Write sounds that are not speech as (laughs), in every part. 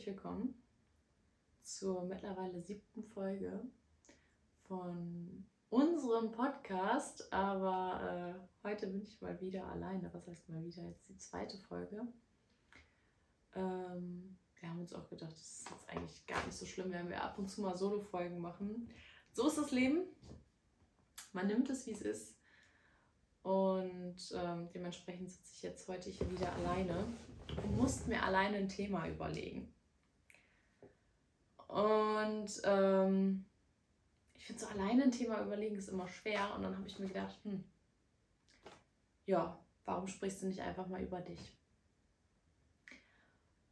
herzlich willkommen zur mittlerweile siebten Folge von unserem Podcast. Aber äh, heute bin ich mal wieder alleine. Was heißt mal wieder? Jetzt die zweite Folge. Ähm, wir haben uns auch gedacht, das ist jetzt eigentlich gar nicht so schlimm, wenn wir ab und zu mal Solo-Folgen machen. So ist das Leben. Man nimmt es, wie es ist. Und ähm, dementsprechend sitze ich jetzt heute hier wieder alleine und musste mir alleine ein Thema überlegen. Und ähm, ich finde so alleine ein Thema überlegen ist immer schwer. Und dann habe ich mir gedacht, hm, ja, warum sprichst du nicht einfach mal über dich?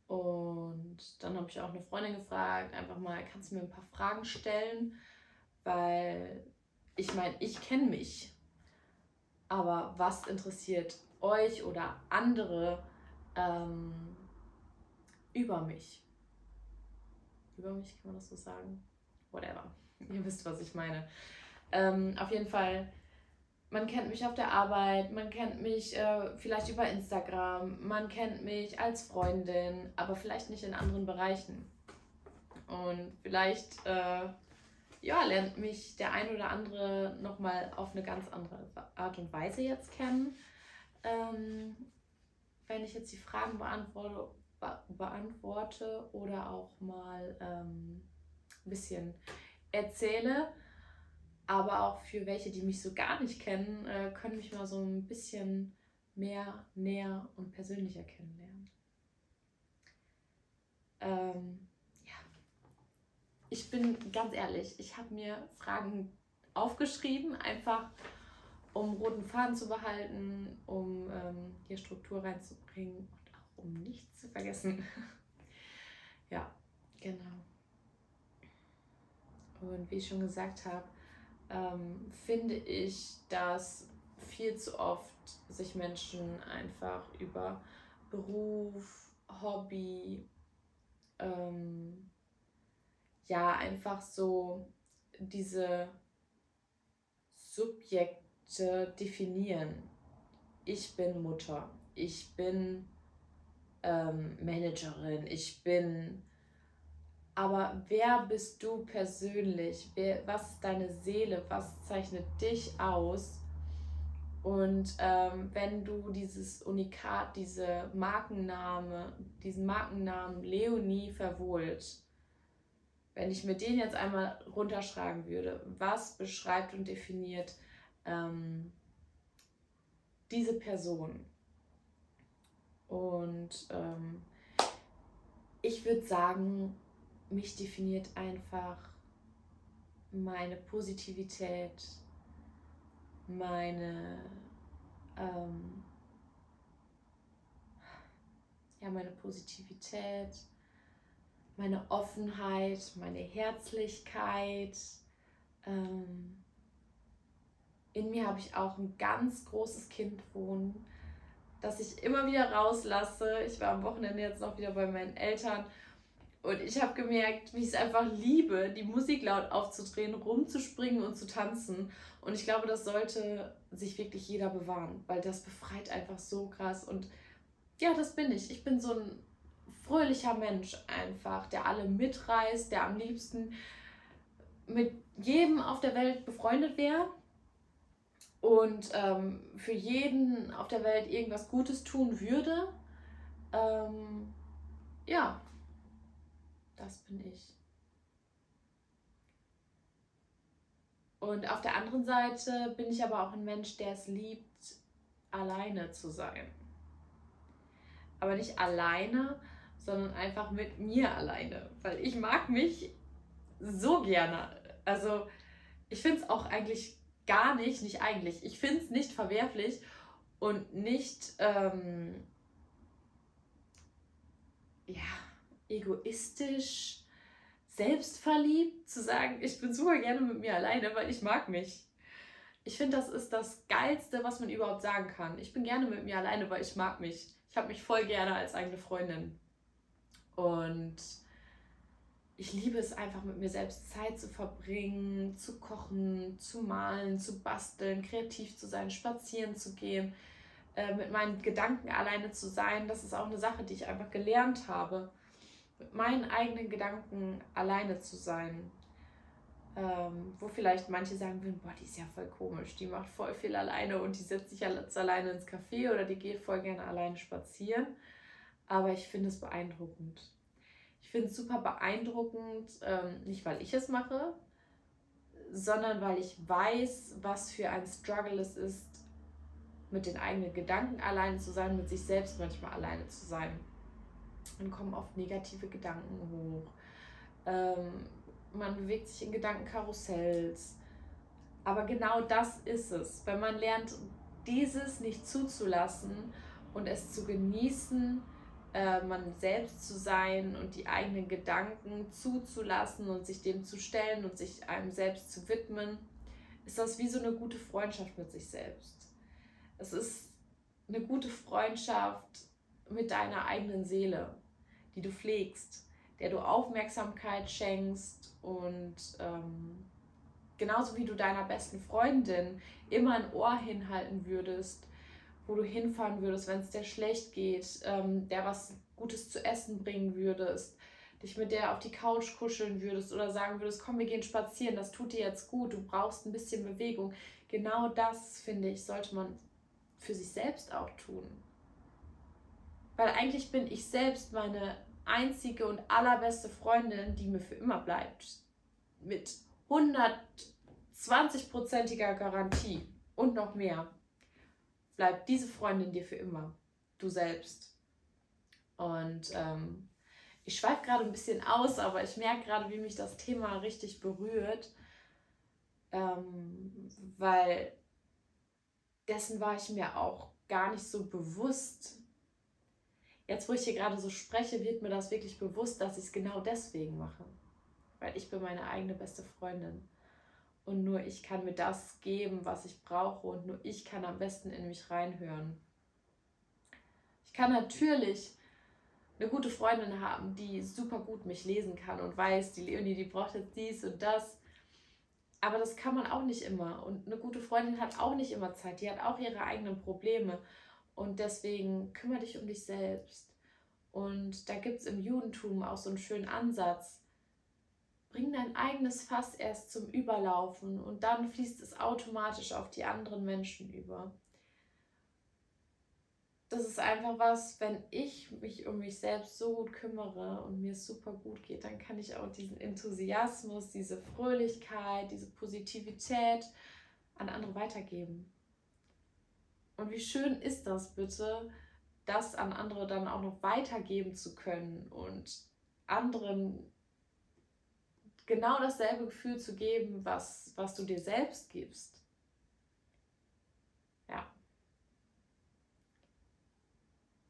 Und dann habe ich auch eine Freundin gefragt, einfach mal, kannst du mir ein paar Fragen stellen? Weil ich meine, ich kenne mich. Aber was interessiert euch oder andere ähm, über mich? Über mich kann man das so sagen? Whatever. Ihr wisst, was ich meine. Ähm, auf jeden Fall man kennt mich auf der Arbeit, man kennt mich äh, vielleicht über Instagram, man kennt mich als Freundin, aber vielleicht nicht in anderen Bereichen. Und vielleicht äh, ja, lernt mich der ein oder andere nochmal auf eine ganz andere Art und Weise jetzt kennen. Ähm, wenn ich jetzt die Fragen beantworte, be beantworte oder auch mal ähm, ein bisschen erzähle. Aber auch für welche, die mich so gar nicht kennen, äh, können mich mal so ein bisschen mehr, näher und persönlicher kennenlernen. Ähm, ja, ich bin ganz ehrlich, ich habe mir Fragen aufgeschrieben, einfach um roten Faden zu behalten, um ähm, hier Struktur reinzubringen um nichts zu vergessen. (laughs) ja, genau. Und wie ich schon gesagt habe, ähm, finde ich, dass viel zu oft sich Menschen einfach über Beruf, Hobby, ähm, ja, einfach so diese Subjekte definieren. Ich bin Mutter, ich bin ähm, Managerin, ich bin aber wer bist du persönlich? Wer, was ist deine Seele? Was zeichnet dich aus? Und ähm, wenn du dieses Unikat, diese Markenname, diesen Markennamen Leonie verwohlt, wenn ich mir den jetzt einmal runterschreiben würde, was beschreibt und definiert ähm, diese Person? Und ähm, ich würde sagen, mich definiert einfach meine Positivität, meine, ähm, ja, meine Positivität, meine Offenheit, meine Herzlichkeit. Ähm, in mir habe ich auch ein ganz großes Kind wohnen, das ich immer wieder rauslasse. Ich war am Wochenende jetzt noch wieder bei meinen Eltern und ich habe gemerkt, wie ich es einfach liebe, die Musik laut aufzudrehen, rumzuspringen und zu tanzen. Und ich glaube, das sollte sich wirklich jeder bewahren, weil das befreit einfach so krass. Und ja, das bin ich. Ich bin so ein fröhlicher Mensch einfach, der alle mitreißt, der am liebsten mit jedem auf der Welt befreundet wäre und ähm, für jeden auf der Welt irgendwas Gutes tun würde. Ähm, ja, das bin ich. Und auf der anderen Seite bin ich aber auch ein Mensch, der es liebt, alleine zu sein. Aber nicht alleine, sondern einfach mit mir alleine. Weil ich mag mich so gerne. Also ich finde es auch eigentlich gar nicht, nicht eigentlich, ich finde es nicht verwerflich und nicht, ähm, ja, egoistisch, selbstverliebt, zu sagen, ich bin super gerne mit mir alleine, weil ich mag mich. Ich finde, das ist das Geilste, was man überhaupt sagen kann. Ich bin gerne mit mir alleine, weil ich mag mich. Ich habe mich voll gerne als eigene Freundin. Und ich liebe es einfach mit mir selbst Zeit zu verbringen, zu kochen, zu malen, zu basteln, kreativ zu sein, spazieren zu gehen, äh, mit meinen Gedanken alleine zu sein. Das ist auch eine Sache, die ich einfach gelernt habe mit meinen eigenen Gedanken alleine zu sein. Ähm, wo vielleicht manche sagen würden, boah, die ist ja voll komisch, die macht voll viel alleine und die setzt sich jetzt alleine ins Café oder die geht voll gerne alleine spazieren. Aber ich finde es beeindruckend. Ich finde es super beeindruckend, ähm, nicht weil ich es mache, sondern weil ich weiß, was für ein Struggle es ist, mit den eigenen Gedanken alleine zu sein, mit sich selbst manchmal alleine zu sein. Dann kommen oft negative Gedanken hoch. Ähm, man bewegt sich in Gedankenkarussells. Aber genau das ist es. Wenn man lernt, dieses nicht zuzulassen und es zu genießen, äh, man selbst zu sein und die eigenen Gedanken zuzulassen und sich dem zu stellen und sich einem selbst zu widmen, ist das wie so eine gute Freundschaft mit sich selbst. Es ist eine gute Freundschaft mit deiner eigenen Seele, die du pflegst, der du Aufmerksamkeit schenkst und ähm, genauso wie du deiner besten Freundin immer ein Ohr hinhalten würdest, wo du hinfahren würdest, wenn es dir schlecht geht, ähm, der was Gutes zu essen bringen würdest, dich mit der auf die Couch kuscheln würdest oder sagen würdest, komm, wir gehen spazieren, das tut dir jetzt gut, du brauchst ein bisschen Bewegung. Genau das, finde ich, sollte man für sich selbst auch tun. Weil eigentlich bin ich selbst meine einzige und allerbeste Freundin, die mir für immer bleibt. Mit 120-prozentiger Garantie und noch mehr. Bleibt diese Freundin dir für immer. Du selbst. Und ähm, ich schweife gerade ein bisschen aus, aber ich merke gerade, wie mich das Thema richtig berührt. Ähm, weil dessen war ich mir auch gar nicht so bewusst, jetzt, wo ich hier gerade so spreche, wird mir das wirklich bewusst, dass ich es genau deswegen mache. Weil ich bin meine eigene beste Freundin. Und nur ich kann mir das geben, was ich brauche. Und nur ich kann am besten in mich reinhören. Ich kann natürlich eine gute Freundin haben, die super gut mich lesen kann und weiß, die Leonie, die braucht jetzt dies und das. Aber das kann man auch nicht immer. Und eine gute Freundin hat auch nicht immer Zeit. Die hat auch ihre eigenen Probleme. Und deswegen kümmere dich um dich selbst. Und da gibt es im Judentum auch so einen schönen Ansatz. Bring dein eigenes Fass erst zum Überlaufen und dann fließt es automatisch auf die anderen Menschen über. Das ist einfach was, wenn ich mich um mich selbst so gut kümmere und mir es super gut geht, dann kann ich auch diesen Enthusiasmus, diese Fröhlichkeit, diese Positivität an andere weitergeben. Und wie schön ist das bitte, das an andere dann auch noch weitergeben zu können und anderen genau dasselbe Gefühl zu geben, was, was du dir selbst gibst. Ja.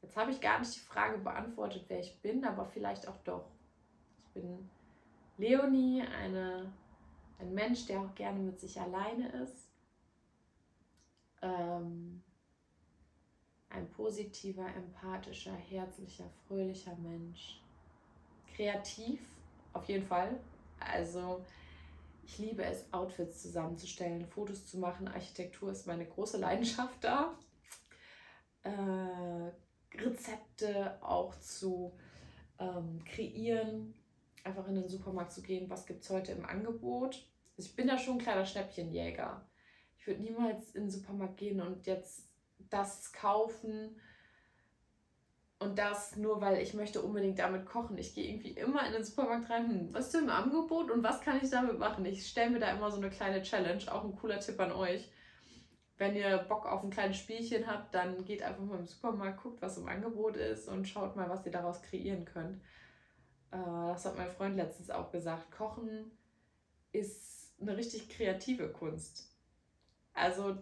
Jetzt habe ich gar nicht die Frage beantwortet, wer ich bin, aber vielleicht auch doch. Ich bin Leonie, eine, ein Mensch, der auch gerne mit sich alleine ist. Ähm, ein positiver, empathischer, herzlicher, fröhlicher Mensch. Kreativ, auf jeden Fall. Also ich liebe es, Outfits zusammenzustellen, Fotos zu machen. Architektur ist meine große Leidenschaft da. Äh, Rezepte auch zu ähm, kreieren, einfach in den Supermarkt zu gehen, was gibt es heute im Angebot. Also ich bin da schon ein kleiner Schnäppchenjäger. Ich würde niemals in den Supermarkt gehen und jetzt das kaufen und das nur, weil ich möchte unbedingt damit kochen. Ich gehe irgendwie immer in den Supermarkt rein, hm, was ist denn im Angebot und was kann ich damit machen? Ich stelle mir da immer so eine kleine Challenge, auch ein cooler Tipp an euch. Wenn ihr Bock auf ein kleines Spielchen habt, dann geht einfach mal im Supermarkt, guckt, was im Angebot ist und schaut mal, was ihr daraus kreieren könnt. Äh, das hat mein Freund letztens auch gesagt. Kochen ist eine richtig kreative Kunst. Also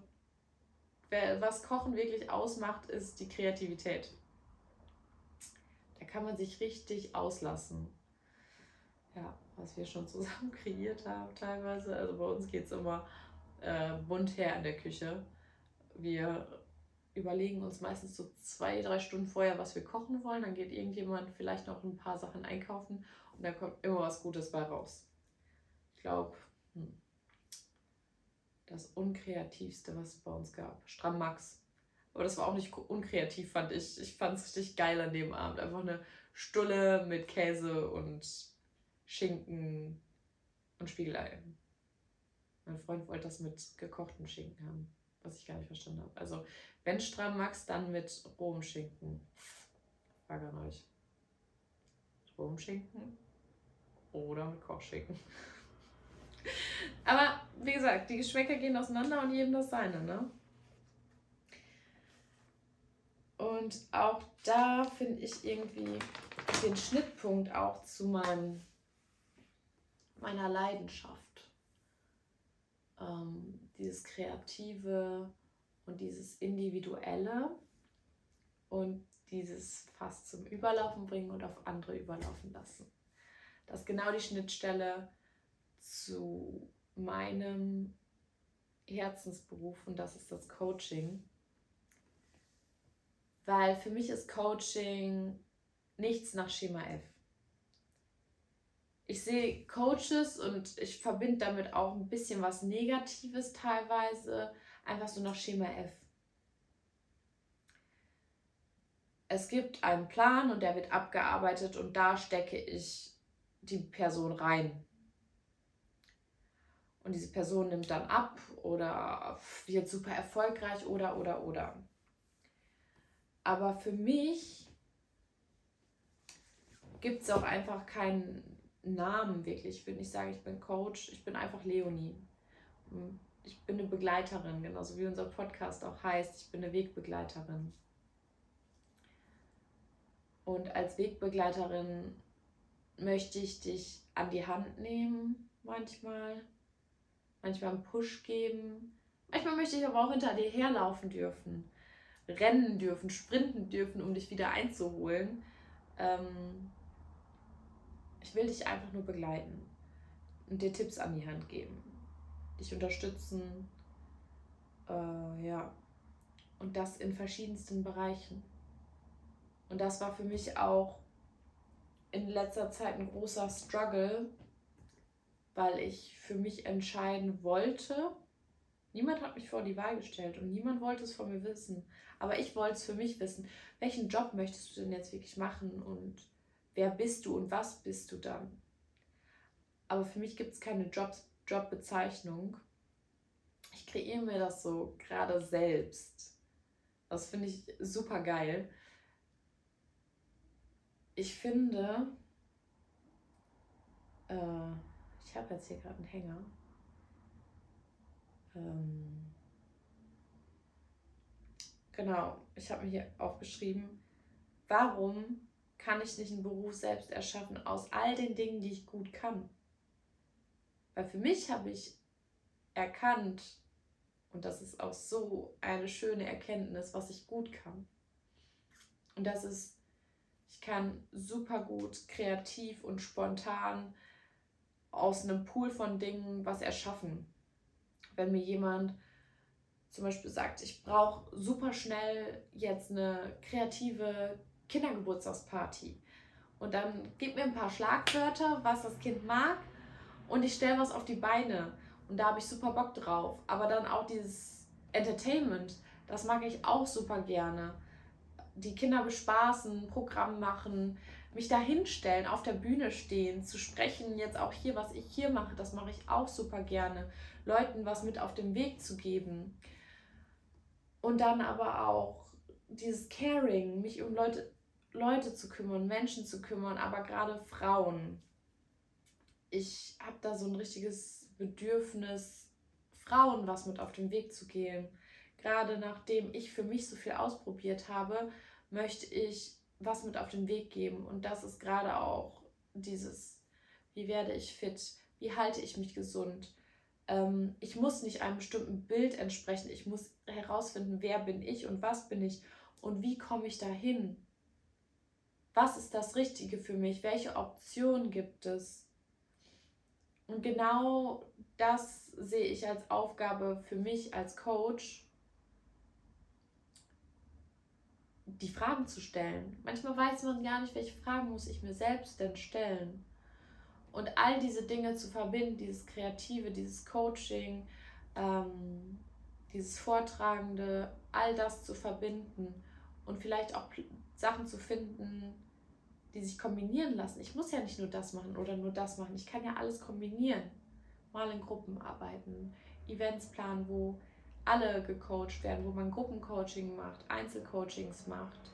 was Kochen wirklich ausmacht, ist die Kreativität. Da kann man sich richtig auslassen. Ja, was wir schon zusammen (laughs) kreiert haben teilweise. Also bei uns geht es immer äh, bunt her in der Küche. Wir überlegen uns meistens so zwei, drei Stunden vorher, was wir kochen wollen. Dann geht irgendjemand vielleicht noch ein paar Sachen einkaufen und dann kommt immer was Gutes bei raus. Ich glaube, hm, das unkreativste, was es bei uns gab. Strammax. Aber das war auch nicht unkreativ, fand ich. Ich fand es richtig geil an dem Abend. Einfach eine Stulle mit Käse und Schinken und Spiegelei. Mein Freund wollte das mit gekochten Schinken haben, was ich gar nicht verstanden habe. Also, wenn stramm magst, dann mit rohem Schinken. Frage an euch. Rohem Schinken oder mit Kochschinken. (laughs) Aber wie gesagt, die Geschmäcker gehen auseinander und jedem das seine, ne? Und auch da finde ich irgendwie den Schnittpunkt auch zu meinem, meiner Leidenschaft. Ähm, dieses Kreative und dieses Individuelle und dieses fast zum Überlaufen bringen und auf andere überlaufen lassen. Das ist genau die Schnittstelle zu meinem Herzensberuf und das ist das Coaching. Weil für mich ist Coaching nichts nach Schema F. Ich sehe Coaches und ich verbinde damit auch ein bisschen was Negatives teilweise, einfach so nach Schema F. Es gibt einen Plan und der wird abgearbeitet und da stecke ich die Person rein. Und diese Person nimmt dann ab oder wird super erfolgreich oder oder oder. Aber für mich gibt es auch einfach keinen Namen wirklich. Ich würde nicht sagen, ich bin Coach, ich bin einfach Leonie. Ich bin eine Begleiterin, genauso wie unser Podcast auch heißt. Ich bin eine Wegbegleiterin. Und als Wegbegleiterin möchte ich dich an die Hand nehmen, manchmal. Manchmal einen Push geben. Manchmal möchte ich aber auch hinter dir herlaufen dürfen. Rennen dürfen, sprinten dürfen, um dich wieder einzuholen. Ähm, ich will dich einfach nur begleiten und dir Tipps an die Hand geben. Dich unterstützen. Äh, ja. Und das in verschiedensten Bereichen. Und das war für mich auch in letzter Zeit ein großer Struggle, weil ich für mich entscheiden wollte. Niemand hat mich vor die Wahl gestellt und niemand wollte es von mir wissen. Aber ich wollte es für mich wissen. Welchen Job möchtest du denn jetzt wirklich machen und wer bist du und was bist du dann? Aber für mich gibt es keine Jobs, Jobbezeichnung. Ich kreiere mir das so gerade selbst. Das finde ich super geil ich finde, äh, ich habe jetzt hier gerade einen Hänger. Ähm, genau, ich habe mir hier aufgeschrieben, warum kann ich nicht einen Beruf selbst erschaffen aus all den Dingen, die ich gut kann? Weil für mich habe ich erkannt, und das ist auch so eine schöne Erkenntnis, was ich gut kann. Und das ist ich kann super gut kreativ und spontan aus einem Pool von Dingen was erschaffen. Wenn mir jemand zum Beispiel sagt, ich brauche super schnell jetzt eine kreative Kindergeburtstagsparty. Und dann gib mir ein paar Schlagwörter, was das Kind mag, und ich stelle was auf die Beine. Und da habe ich super Bock drauf. Aber dann auch dieses Entertainment, das mag ich auch super gerne die Kinder bespaßen, Programm machen, mich da hinstellen, auf der Bühne stehen, zu sprechen, jetzt auch hier, was ich hier mache, das mache ich auch super gerne, Leuten was mit auf den Weg zu geben. Und dann aber auch dieses Caring, mich um Leute, Leute zu kümmern, Menschen zu kümmern, aber gerade Frauen. Ich habe da so ein richtiges Bedürfnis, Frauen was mit auf den Weg zu geben. Gerade nachdem ich für mich so viel ausprobiert habe, möchte ich was mit auf den Weg geben. Und das ist gerade auch dieses, wie werde ich fit, wie halte ich mich gesund. Ähm, ich muss nicht einem bestimmten Bild entsprechen, ich muss herausfinden, wer bin ich und was bin ich und wie komme ich dahin. Was ist das Richtige für mich? Welche Optionen gibt es? Und genau das sehe ich als Aufgabe für mich als Coach, die Fragen zu stellen. Manchmal weiß man gar nicht, welche Fragen muss ich mir selbst denn stellen. Und all diese Dinge zu verbinden, dieses Kreative, dieses Coaching, ähm, dieses Vortragende, all das zu verbinden und vielleicht auch Sachen zu finden, die sich kombinieren lassen. Ich muss ja nicht nur das machen oder nur das machen. Ich kann ja alles kombinieren. Mal in Gruppen arbeiten, Events planen, wo alle gecoacht werden, wo man Gruppencoaching macht, Einzelcoachings macht,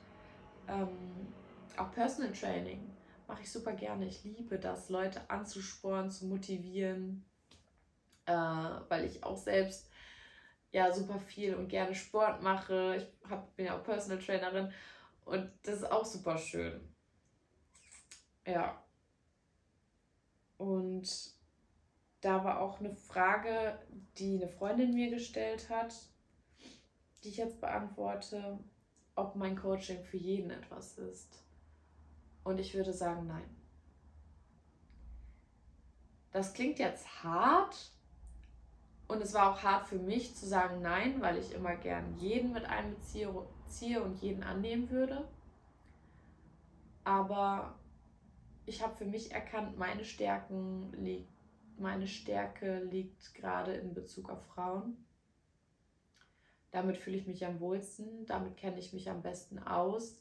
ähm, auch Personal Training mache ich super gerne. Ich liebe das, Leute anzusporen, zu motivieren, äh, weil ich auch selbst ja super viel und gerne Sport mache. Ich hab, bin ja auch Personal Trainerin und das ist auch super schön. Ja. Und da war auch eine Frage, die eine Freundin mir gestellt hat, die ich jetzt beantworte, ob mein Coaching für jeden etwas ist. Und ich würde sagen, nein. Das klingt jetzt hart und es war auch hart für mich zu sagen nein, weil ich immer gern jeden mit einbeziehe und jeden annehmen würde. Aber ich habe für mich erkannt, meine Stärken liegt, meine Stärke liegt gerade in Bezug auf Frauen. Damit fühle ich mich am wohlsten, damit kenne ich mich am besten aus.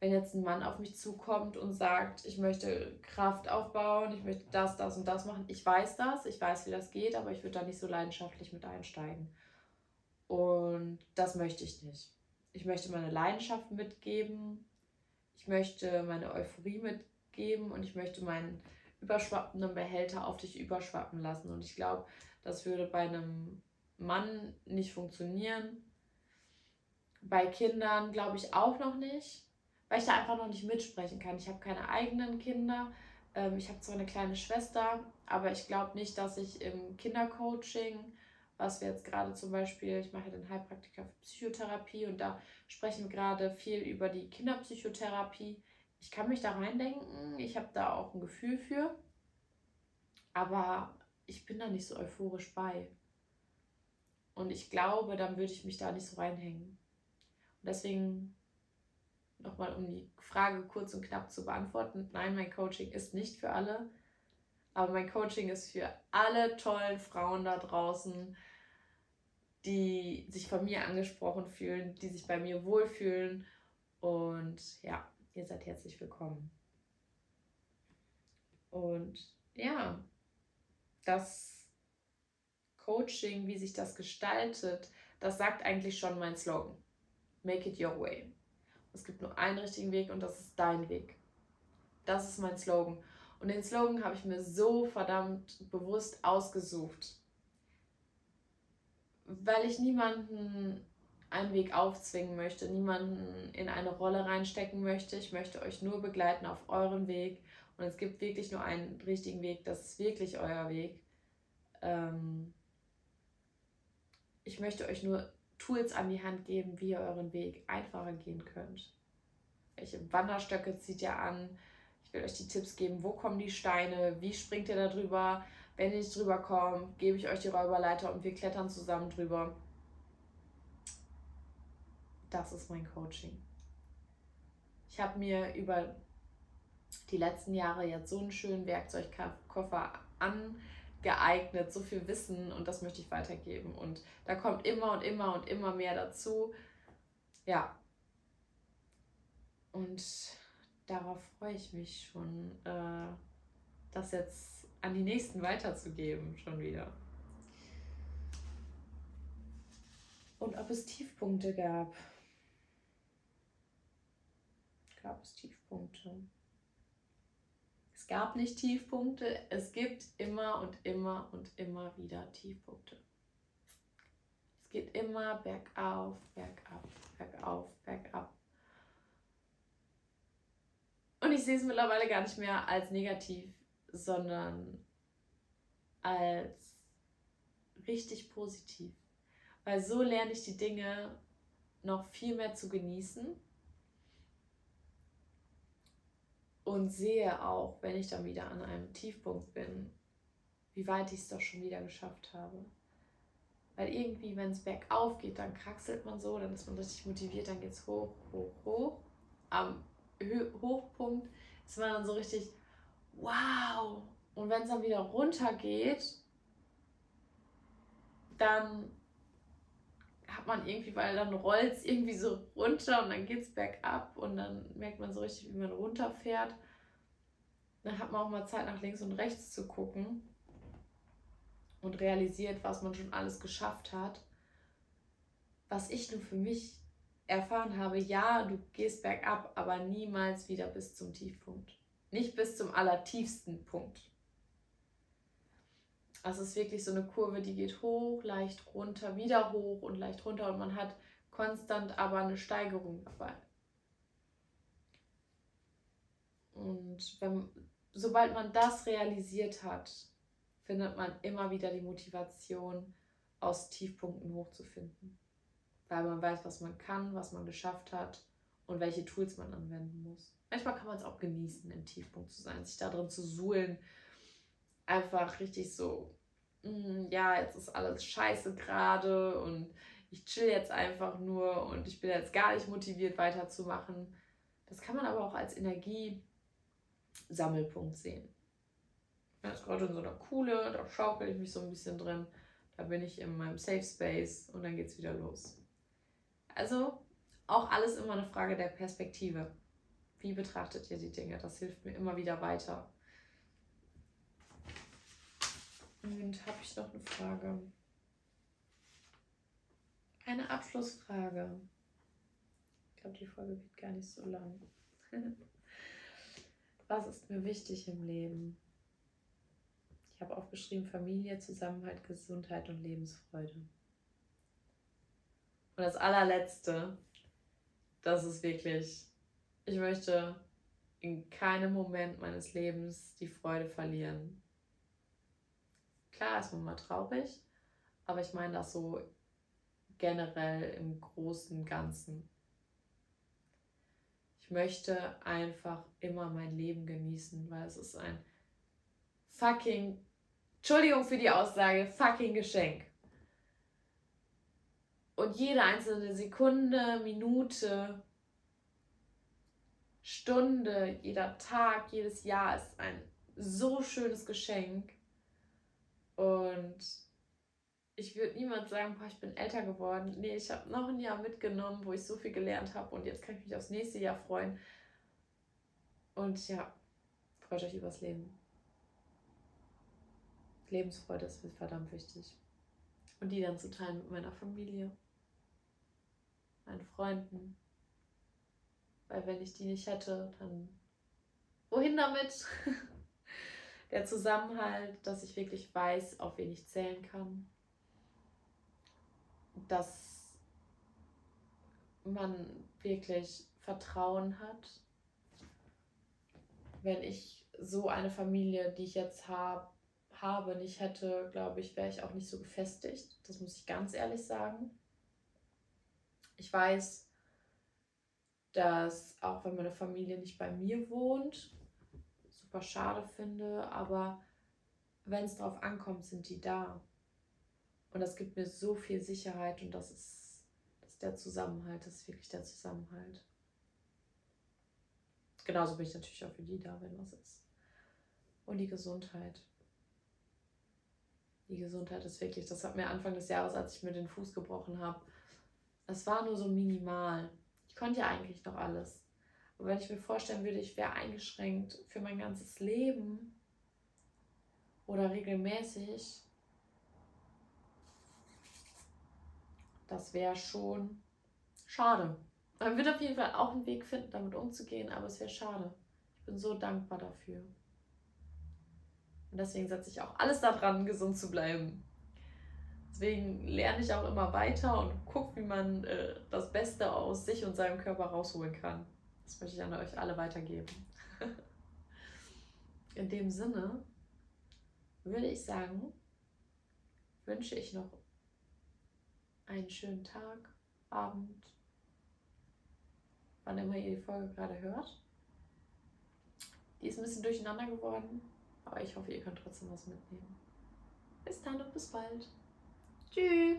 Wenn jetzt ein Mann auf mich zukommt und sagt, ich möchte Kraft aufbauen, ich möchte das, das und das machen, ich weiß das, ich weiß, wie das geht, aber ich würde da nicht so leidenschaftlich mit einsteigen. Und das möchte ich nicht. Ich möchte meine Leidenschaft mitgeben, ich möchte meine Euphorie mitgeben und ich möchte meinen überschwappenden Behälter auf dich überschwappen lassen. Und ich glaube, das würde bei einem Mann nicht funktionieren. Bei Kindern glaube ich auch noch nicht, weil ich da einfach noch nicht mitsprechen kann. Ich habe keine eigenen Kinder. Ähm, ich habe zwar eine kleine Schwester, aber ich glaube nicht, dass ich im Kindercoaching, was wir jetzt gerade zum Beispiel, ich mache ja den Heilpraktiker für Psychotherapie und da sprechen wir gerade viel über die Kinderpsychotherapie ich kann mich da reindenken, ich habe da auch ein Gefühl für, aber ich bin da nicht so euphorisch bei. Und ich glaube, dann würde ich mich da nicht so reinhängen. Und deswegen nochmal, um die Frage kurz und knapp zu beantworten, nein, mein Coaching ist nicht für alle, aber mein Coaching ist für alle tollen Frauen da draußen, die sich von mir angesprochen fühlen, die sich bei mir wohlfühlen. Und ja, Ihr seid herzlich willkommen. Und ja, das Coaching, wie sich das gestaltet, das sagt eigentlich schon mein Slogan. Make it your way. Es gibt nur einen richtigen Weg und das ist dein Weg. Das ist mein Slogan. Und den Slogan habe ich mir so verdammt bewusst ausgesucht, weil ich niemanden einen Weg aufzwingen möchte, niemanden in eine Rolle reinstecken möchte. Ich möchte euch nur begleiten auf eurem Weg. Und es gibt wirklich nur einen richtigen Weg. Das ist wirklich euer Weg. Ähm ich möchte euch nur Tools an die Hand geben, wie ihr euren Weg einfacher gehen könnt. Welche Wanderstöcke zieht ihr an? Ich will euch die Tipps geben, wo kommen die Steine, wie springt ihr da drüber? Wenn ihr nicht drüber kommt, gebe ich euch die Räuberleiter und wir klettern zusammen drüber das ist mein Coaching. Ich habe mir über die letzten Jahre jetzt so einen schönen Werkzeugkoffer angeeignet, so viel Wissen und das möchte ich weitergeben. Und da kommt immer und immer und immer mehr dazu. Ja. Und darauf freue ich mich schon, äh, das jetzt an die Nächsten weiterzugeben, schon wieder. Und ob es Tiefpunkte gab gab es Tiefpunkte. Gab nicht Tiefpunkte, es gibt immer und immer und immer wieder Tiefpunkte. Es geht immer bergauf, bergab, bergauf, bergab. Und ich sehe es mittlerweile gar nicht mehr als negativ, sondern als richtig positiv. Weil so lerne ich die Dinge noch viel mehr zu genießen und sehe auch, wenn ich dann wieder an einem Tiefpunkt bin, wie weit ich es doch schon wieder geschafft habe. Weil irgendwie, wenn es bergauf geht, dann kraxelt man so, dann ist man richtig motiviert, dann geht es hoch, hoch, hoch. Am Hochpunkt ist man dann so richtig, wow. Und wenn es dann wieder runter geht, dann man irgendwie, weil dann rollt es irgendwie so runter und dann geht es bergab und dann merkt man so richtig, wie man runterfährt. Dann hat man auch mal Zeit, nach links und rechts zu gucken und realisiert, was man schon alles geschafft hat. Was ich nur für mich erfahren habe, ja, du gehst bergab, aber niemals wieder bis zum Tiefpunkt. Nicht bis zum allertiefsten Punkt. Also es ist wirklich so eine Kurve, die geht hoch, leicht runter, wieder hoch und leicht runter und man hat konstant aber eine Steigerung dabei. Und wenn, sobald man das realisiert hat, findet man immer wieder die Motivation, aus Tiefpunkten hochzufinden. Weil man weiß, was man kann, was man geschafft hat und welche Tools man anwenden muss. Manchmal kann man es auch genießen, im Tiefpunkt zu sein, sich da drin zu suhlen, einfach richtig so, mm, ja, jetzt ist alles scheiße gerade und ich chill jetzt einfach nur und ich bin jetzt gar nicht motiviert weiterzumachen. Das kann man aber auch als Energiesammelpunkt sehen. Ich bin jetzt gerade in so einer Kuhle, da schaukel ich mich so ein bisschen drin. Da bin ich in meinem Safe Space und dann geht es wieder los. Also auch alles immer eine Frage der Perspektive. Wie betrachtet ihr die Dinge? Das hilft mir immer wieder weiter. Und habe ich noch eine Frage? Eine Abschlussfrage. Ich glaube, die Folge wird gar nicht so lang. (laughs) Was ist mir wichtig im Leben? Ich habe aufgeschrieben Familie, Zusammenhalt, Gesundheit und Lebensfreude. Und das allerletzte, das ist wirklich, ich möchte in keinem Moment meines Lebens die Freude verlieren. Klar ist man mal traurig, aber ich meine das so generell im großen Ganzen. Ich möchte einfach immer mein Leben genießen, weil es ist ein fucking, Entschuldigung für die Aussage, fucking Geschenk. Und jede einzelne Sekunde, Minute, Stunde, jeder Tag, jedes Jahr ist ein so schönes Geschenk. Und ich würde niemand sagen, boah, ich bin älter geworden. Nee, ich habe noch ein Jahr mitgenommen, wo ich so viel gelernt habe und jetzt kann ich mich aufs nächste Jahr freuen. Und ja, freut euch übers Leben. Lebensfreude ist verdammt wichtig. Und die dann zu teilen mit meiner Familie meinen Freunden. Weil wenn ich die nicht hätte, dann wohin damit? (laughs) Der Zusammenhalt, dass ich wirklich weiß, auf wen ich zählen kann. Dass man wirklich Vertrauen hat. Wenn ich so eine Familie, die ich jetzt hab, habe, nicht hätte, glaube ich, wäre ich auch nicht so gefestigt. Das muss ich ganz ehrlich sagen. Ich weiß, dass auch wenn meine Familie nicht bei mir wohnt, super schade finde, aber wenn es darauf ankommt, sind die da. Und das gibt mir so viel Sicherheit und das ist, das ist der Zusammenhalt, das ist wirklich der Zusammenhalt. Genauso bin ich natürlich auch für die da, wenn was ist. Und die Gesundheit. Die Gesundheit ist wirklich, das hat mir Anfang des Jahres, als ich mir den Fuß gebrochen habe, es war nur so minimal. Ich konnte ja eigentlich noch alles. Wenn ich mir vorstellen würde, ich wäre eingeschränkt für mein ganzes Leben oder regelmäßig, das wäre schon schade. Man wird auf jeden Fall auch einen Weg finden, damit umzugehen, aber es wäre schade. Ich bin so dankbar dafür. Und deswegen setze ich auch alles daran, gesund zu bleiben. Deswegen lerne ich auch immer weiter und gucke, wie man äh, das Beste aus sich und seinem Körper rausholen kann. Das möchte ich an euch alle weitergeben. In dem Sinne würde ich sagen, wünsche ich noch einen schönen Tag, Abend, wann immer ihr die Folge gerade hört. Die ist ein bisschen durcheinander geworden, aber ich hoffe, ihr könnt trotzdem was mitnehmen. Bis dann und bis bald. Tschüss.